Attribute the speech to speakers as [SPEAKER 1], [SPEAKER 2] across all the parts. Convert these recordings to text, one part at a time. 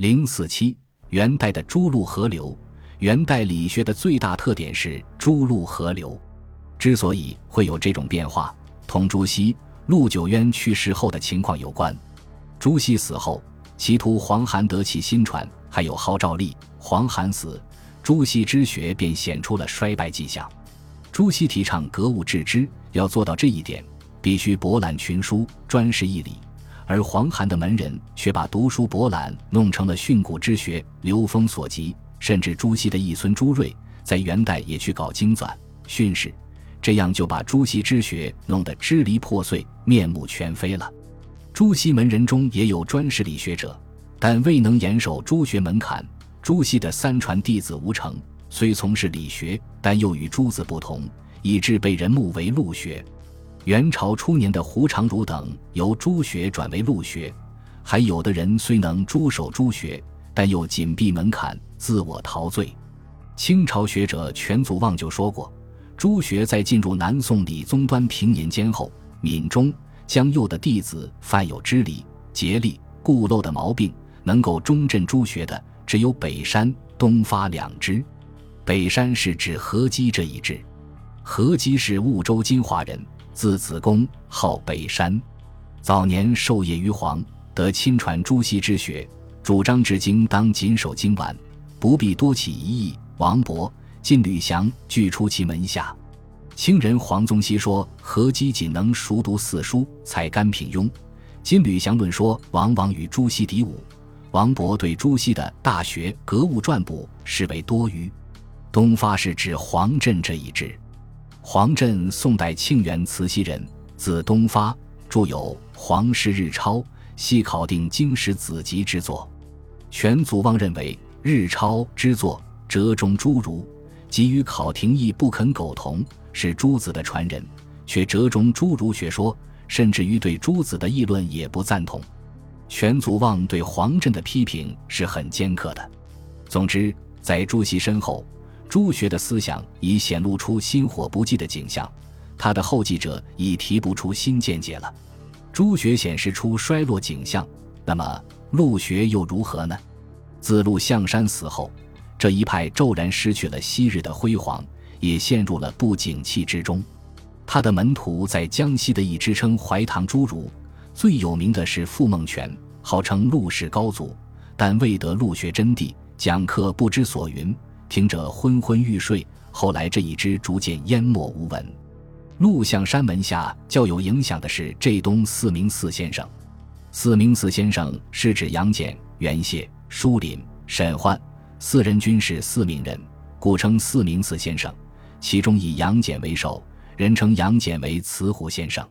[SPEAKER 1] 零四七，元代的诸路河流。元代理学的最大特点是诸路河流。之所以会有这种变化，同朱熹、陆九渊去世后的情况有关。朱熹死后，其徒黄邯得其新传，还有号召力。黄邯死，朱熹之学便显出了衰败迹象。朱熹提倡格物致知，要做到这一点，必须博览群书，专事一理。而黄邯的门人却把读书博览弄成了训诂之学，流风所及。甚至朱熹的一孙朱瑞在元代也去搞经纂训示，这样就把朱熹之学弄得支离破碎、面目全非了。朱熹门人中也有专事理学者，但未能严守朱学门槛。朱熹的三传弟子吴承虽从事理学，但又与朱子不同，以致被人目为陆学。元朝初年的胡长儒等由朱学转为陆学，还有的人虽能朱守朱学，但又紧闭门槛。自我陶醉，清朝学者全祖望就说过：朱学在进入南宋理宗端平年间后，闽中、江右的弟子犯有支离、竭力、固漏的毛病，能够中镇朱学的只有北山、东发两支。北山是指何基这一支，何基是婺州金华人，字子公，号北山，早年授业于黄，得亲传朱熹之学，主张至今当谨守经完。不必多起疑义。王勃、晋吕祥俱出其门下。清人黄宗羲说：“何基仅能熟读四书，才干平庸。”金吕祥论说：“往往与朱熹敌伍。”王勃对朱熹的大学格物传补视为多余。东发是指黄镇这一支。黄镇，宋代庆元慈溪人，字东发，著有《黄氏日钞》，系考定经史子集之作。全祖望认为。日超之作折中诸儒，给予考廷议不肯苟同，是诸子的传人，却折中诸儒学说，甚至于对诸子的议论也不赞同。全祖望对黄镇的批评是很尖刻的。总之，在朱熹身后，朱学的思想已显露出薪火不济的景象，他的后继者已提不出新见解了。朱学显示出衰落景象，那么陆学又如何呢？自陆象山死后，这一派骤然失去了昔日的辉煌，也陷入了不景气之中。他的门徒在江西的一支称怀唐诸儒，最有名的是傅孟全，号称陆氏高祖，但未得陆学真谛，讲课不知所云，听者昏昏欲睡。后来这一支逐渐淹没无闻。陆象山门下较有影响的是浙东四明寺先生。四明寺先生是指杨戬、袁谢。舒林、沈焕四人均是四明人，故称四明寺先生。其中以杨戬为首，人称杨戬为慈湖先生。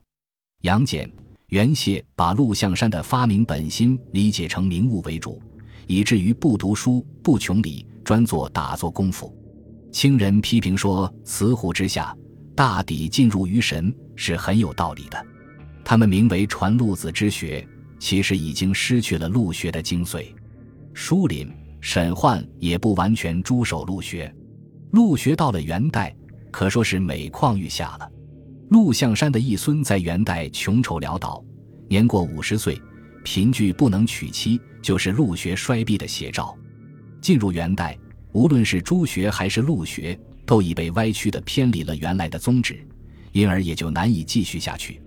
[SPEAKER 1] 杨戬、袁谢把陆象山的发明本心理解成名物为主，以至于不读书、不穷理，专做打坐功夫。清人批评说：“慈湖之下，大抵进入于神，是很有道理的。”他们名为传陆子之学，其实已经失去了陆学的精髓。舒林、沈焕也不完全诛守陆学，陆学到了元代，可说是每况愈下了。陆象山的一孙在元代穷愁潦倒，年过五十岁，贫窭不能娶妻，就是陆学衰敝的写照。进入元代，无论是朱学还是陆学，都已被歪曲的偏离了原来的宗旨，因而也就难以继续下去。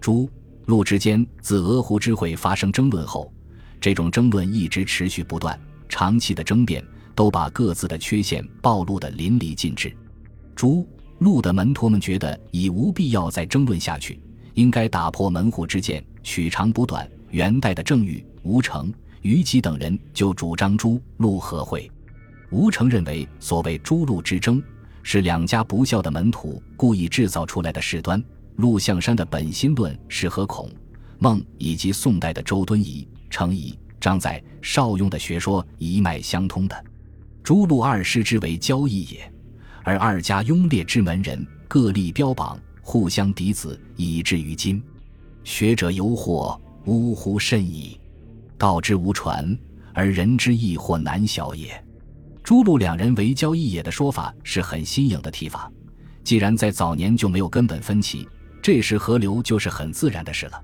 [SPEAKER 1] 朱、陆之间自鹅湖之会发生争论后。这种争论一直持续不断，长期的争辩都把各自的缺陷暴露得淋漓尽致。朱、陆的门徒们觉得已无必要再争论下去，应该打破门户之见，取长补短。元代的郑煜、吴成、虞姬等人就主张朱、陆合会。吴承认为，所谓朱、陆之争，是两家不孝的门徒故意制造出来的事端。陆象山的本心论是和孔、孟以及宋代的周敦颐。程颐、张载、邵雍的学说一脉相通的，诸陆二师之为交易也，而二家拥列之门人各立标榜，互相敌子，以至于今，学者犹惑，呜呼甚矣。道之无传，而人之异或难晓也。诸陆两人为交易也的说法是很新颖的提法。既然在早年就没有根本分歧，这时合流就是很自然的事了。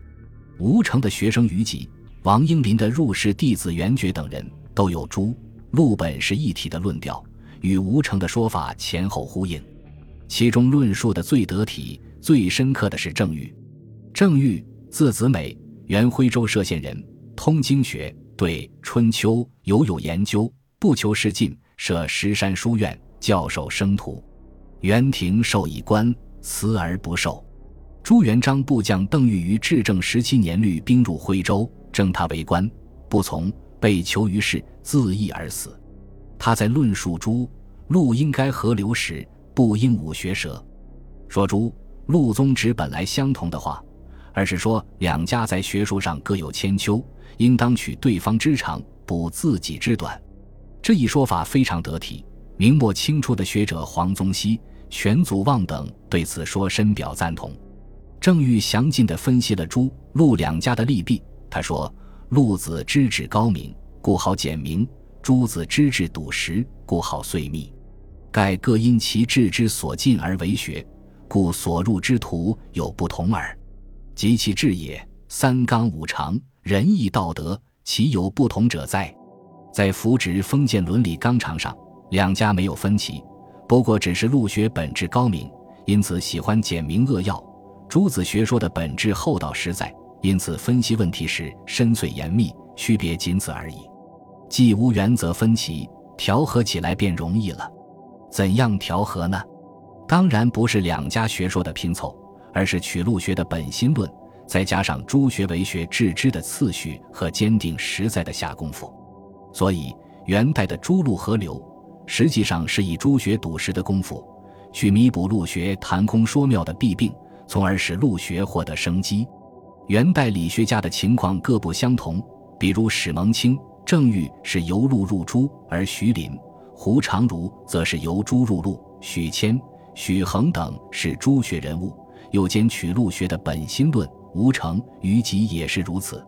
[SPEAKER 1] 吴承的学生虞姬。王英林的入室弟子袁觉等人都有朱、陆本是一体的论调，与吴承的说法前后呼应。其中论述的最得体、最深刻的是郑玉。郑玉，字子美，原徽州歙县人，通经学，对《春秋》尤有研究，不求仕进，设石山书院，教授生徒。元廷授以官，辞而不受。朱元璋部将邓玉于至正十七年率兵入徽州，征他为官，不从，被囚于市，自缢而死。他在论述朱、陆应该合流时，不应武学舌，说朱、陆宗旨本来相同的话，而是说两家在学术上各有千秋，应当取对方之长，补自己之短。这一说法非常得体。明末清初的学者黄宗羲、全祖望等对此说深表赞同。郑玉详尽地分析了朱、陆两家的利弊。他说：“陆子知止高明，故好简明；朱子知止笃实，故好遂密。盖各因其志之所进而为学，故所入之途有不同耳。及其志也，三纲五常、仁义道德，其有不同者哉？在扶植封建伦理纲常上，两家没有分歧，不过只是陆学本质高明，因此喜欢简明扼要。”朱子学说的本质厚道实在，因此分析问题时深邃严密，区别仅此而已。既无原则分歧，调和起来便容易了。怎样调和呢？当然不是两家学说的拼凑，而是取陆学的本心论，再加上朱学为学致知的次序和坚定实在的下功夫。所以，元代的朱陆合流，实际上是以朱学笃实的功夫，去弥补陆学谈空说妙的弊病。从而使陆学获得生机。元代理学家的情况各不相同，比如史蒙清、郑玉是由陆入朱，而徐林、胡长儒则是由朱入陆。许谦、许衡等是朱学人物，又兼取陆学的本心论。吴承、于吉也是如此。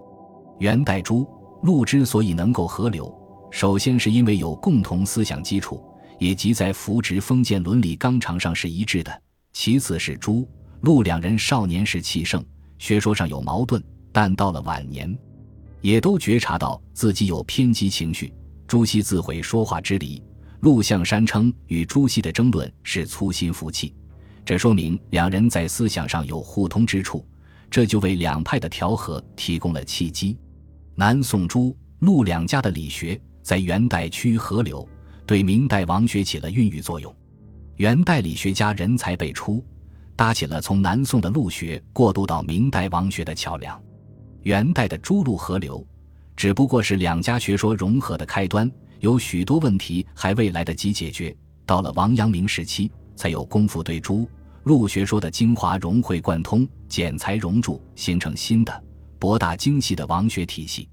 [SPEAKER 1] 元代朱、陆之所以能够合流，首先是因为有共同思想基础，也即在扶植封建伦理纲常上是一致的；其次是朱。陆两人少年时气盛，学说上有矛盾，但到了晚年，也都觉察到自己有偏激情绪。朱熹自毁说话之理，陆象山称与朱熹的争论是粗心浮气，这说明两人在思想上有互通之处，这就为两派的调和提供了契机。南宋朱、陆两家的理学在元代趋于河流，对明代王学起了孕育作用。元代理学家人才辈出。搭起了从南宋的陆学过渡到明代王学的桥梁。元代的诸陆合流，只不过是两家学说融合的开端，有许多问题还未来得及解决。到了王阳明时期，才有功夫对诸陆学说的精华融会贯通、剪裁融铸，形成新的博大精细的王学体系。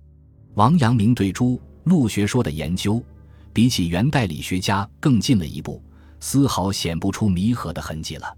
[SPEAKER 1] 王阳明对朱陆学说的研究，比起元代理学家更进了一步，丝毫显不出弥合的痕迹了。